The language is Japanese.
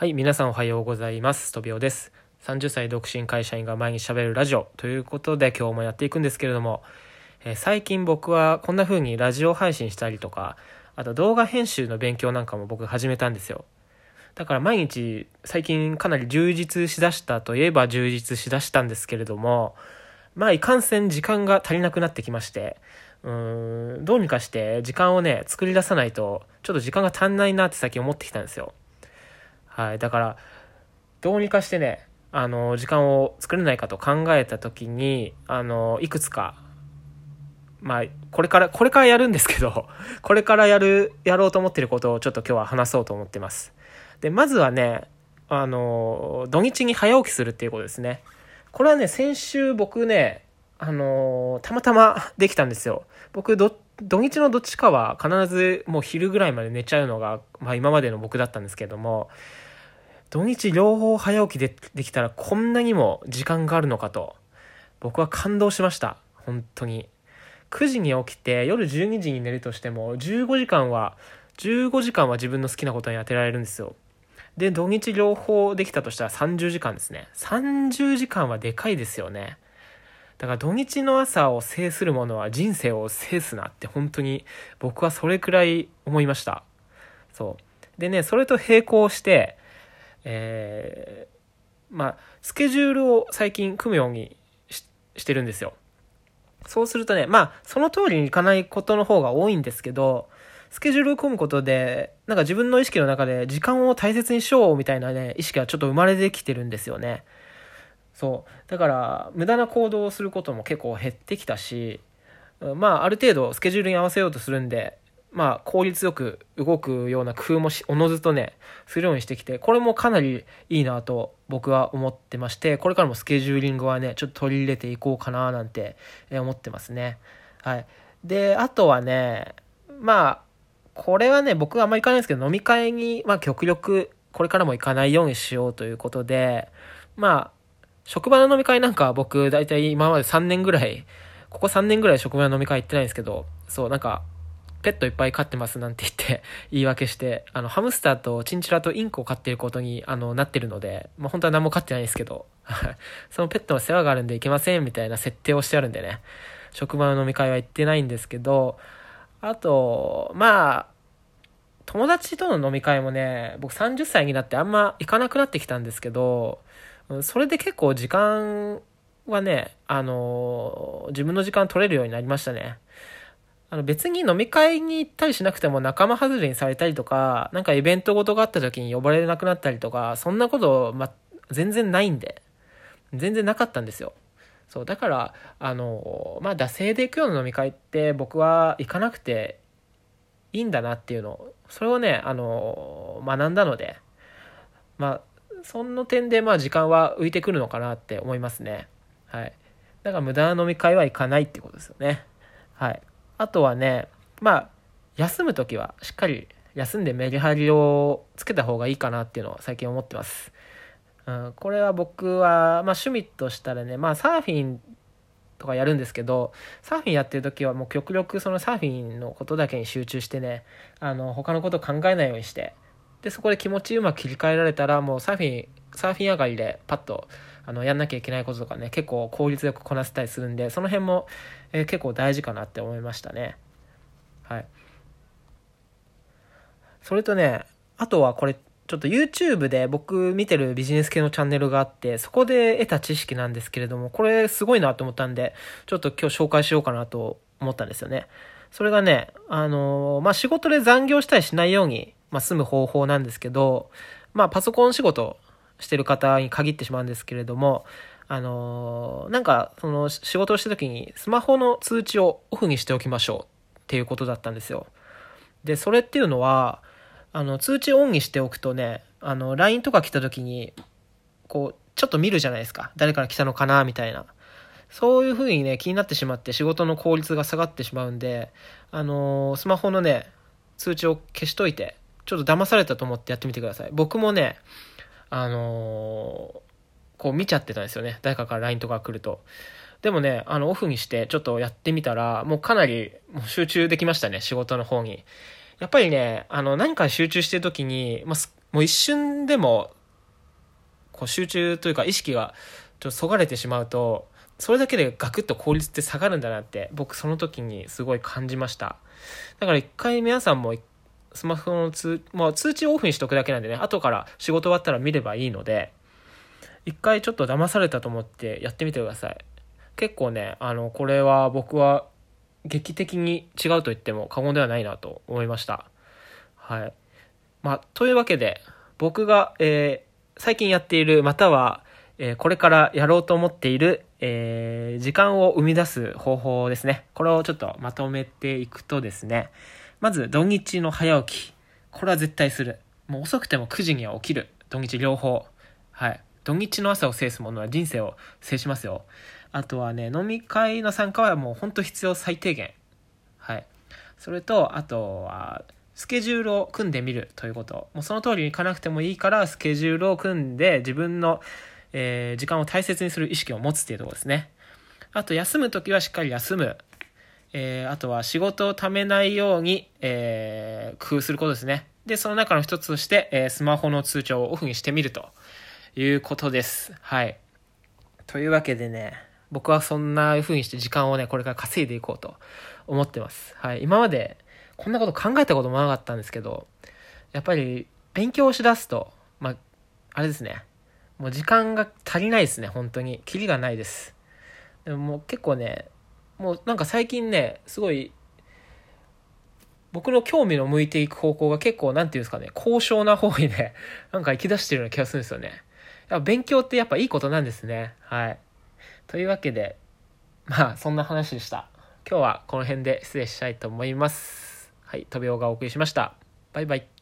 はい、皆さんおはようございます。とびおです。30歳独身会社員が毎日喋るラジオということで今日もやっていくんですけれども、えー最近僕はこんな風にラジオ配信したりとか、あと動画編集の勉強なんかも僕始めたんですよ。だから毎日最近かなり充実しだしたといえば充実しだしたんですけれども、まあいかんせん時間が足りなくなってきまして、うーん、どうにかして時間をね、作り出さないと、ちょっと時間が足んないなって最近思ってきたんですよ。はい。だから、どうにかしてね、あの、時間を作れないかと考えたときに、あの、いくつか、まあ、これから、これからやるんですけど、これからやる、やろうと思ってることをちょっと今日は話そうと思ってます。で、まずはね、あの、土日に早起きするっていうことですね。これはね、先週僕ね、あの、たまたま できたんですよ。僕、ど、土日のどっちかは必ずもう昼ぐらいまで寝ちゃうのが、まあ今までの僕だったんですけども、土日両方早起きでできたらこんなにも時間があるのかと、僕は感動しました。本当に。9時に起きて夜12時に寝るとしても15時間は15時間は自分の好きなことに当てられるんですよ。で土日両方できたとしたら30時間ですね。30時間はでかいですよね。だから土日の朝を制するものは人生を制すなって本当に僕はそれくらい思いました。そう。でねそれと並行してえーまあスケジュールを最近組むようにししてるんですよそうするとね、まあ、その通りにいかないことの方が多いんですけど、スケジュールを組むことで、なんか自分の意識の中で時間を大切にしようみたいなね、意識がちょっと生まれてきてるんですよね。そう。だから、無駄な行動をすることも結構減ってきたし、まあ、ある程度スケジュールに合わせようとするんで、まあ、効率よく動くような工夫も、おのずとね、するようにしてきて、これもかなりいいなと僕は思ってまして、これからもスケジューリングはね、ちょっと取り入れていこうかななんて思ってますね。はい。で、あとはね、まあ、これはね、僕はあんまり行かないんですけど、飲み会に、まあ、極力、これからも行かないようにしようということで、まあ、職場の飲み会なんか僕、だいたい今まで3年ぐらい、ここ3年ぐらい職場の飲み会行ってないんですけど、そう、なんか、ペットいっぱい飼ってますなんて言って 言い訳して、あの、ハムスターとチンチラとインコを飼ってることに、あの、なってるので、まあ、本当は何も飼ってないんですけど、そのペットの世話があるんで行けませんみたいな設定をしてあるんでね、職場の飲み会は行ってないんですけど、あと、まあ、友達との飲み会もね、僕30歳になってあんま行かなくなってきたんですけど、それで結構時間はね、あの自分の時間取れるようになりましたね。あの別に飲み会に行ったりしなくても仲間外れにされたりとか、なんかイベントごとがあった時に呼ばれなくなったりとか、そんなこと、ま、全然ないんで、全然なかったんですよ。そう、だから、あの、まあ、惰性で行くような飲み会って僕は行かなくていいんだなっていうのを、それをね、あの、学んだので、まあ、その点でま時間は浮いてくるのかなって思いますね。はい。だから無駄な飲み会は行かないってことですよね。はい。あとはね、まあ、休むときはしっかり休んでメリハリをつけた方がいいかなっていうのを最近思ってます。うん、これは僕は、まあ趣味としたらね、まあサーフィンとかやるんですけど、サーフィンやってる時はもう極力そのサーフィンのことだけに集中してね、あの、他のこと考えないようにして、で、そこで気持ちうまく切り替えられたら、もうサーフィン、サーフィン上がりでパッと、あの、やんなきゃいけないこととかね、結構効率よくこなせたりするんで、その辺も、えー結構大事かなって思いましたね。はい。それとね、あとはこれ、ちょっと YouTube で僕見てるビジネス系のチャンネルがあって、そこで得た知識なんですけれども、これすごいなと思ったんで、ちょっと今日紹介しようかなと思ったんですよね。それがね、あのーまあ、仕事で残業したりしないように、まあ、済む方法なんですけど、まあ、パソコン仕事してる方に限ってしまうんですけれども、あのーなんか、その仕事をした時にスマホの通知をオフにしておきましょうっていうことだったんですよ。で、それっていうのは、あの、通知オンにしておくとね、あの、LINE とか来た時に、こう、ちょっと見るじゃないですか。誰から来たのかな、みたいな。そういう風にね、気になってしまって仕事の効率が下がってしまうんで、あのースマホのね、通知を消しといて、ちょっと騙されたと思ってやってみてください。僕もね、あのこう見ちゃってたんですよね。誰かから LINE とか来ると。でもね、あの、オフにしてちょっとやってみたら、もうかなりもう集中できましたね、仕事の方に。やっぱりね、あの、何か集中してる時に、まあ、もう一瞬でもこう集中というか意識がちょっとそがれてしまうとそれだけでガクッと効率って下がるんだなって僕その時にすごい感じましただから一回皆さんも一スマホの通,、まあ、通知をオフにしとくだけなんでね後から仕事終わったら見ればいいので一回ちょっと騙されたと思ってやってみてください。結構ねあのこれは僕は劇的に違うと言っても過言ではないなと思いました。はい。まあというわけで僕が、えー、最近やっているまたはえー、これからやろうと思っている、えー、時間を生み出す方法ですね。これをちょっとまとめていくとですね、まず土日の早起き。これは絶対する。もう遅くても9時には起きる。土日両方。はい。土日の朝を制すものは人生を制しますよ。あとはね、飲み会の参加はもうほんと必要最低限。はい。それと、あとは、スケジュールを組んでみるということ。もうその通りにいかなくてもいいから、スケジュールを組んで自分のえー、時間を大切にする意識を持つっていうところですね。あと、休むときはしっかり休む。えー、あとは仕事を貯めないように、えー、工夫することですね。で、その中の一つとして、えー、スマホの通知をオフにしてみるということです。はい。というわけでね、僕はそんな風にして時間をね、これから稼いでいこうと思ってます。はい。今までこんなこと考えたこともなかったんですけど、やっぱり勉強をしだすと、まあ、あれですね。もう時間が足りないですね、本当に。キリがないです。でももう結構ね、もうなんか最近ね、すごい、僕の興味の向いていく方向が結構、なんていうんですかね、高尚な方にね、なんか行き出してるような気がするんですよね。やっぱ勉強ってやっぱいいことなんですね。はい。というわけで、まあ、そんな話でした。今日はこの辺で失礼したいと思います。はい、トビオがお送りしました。バイバイ。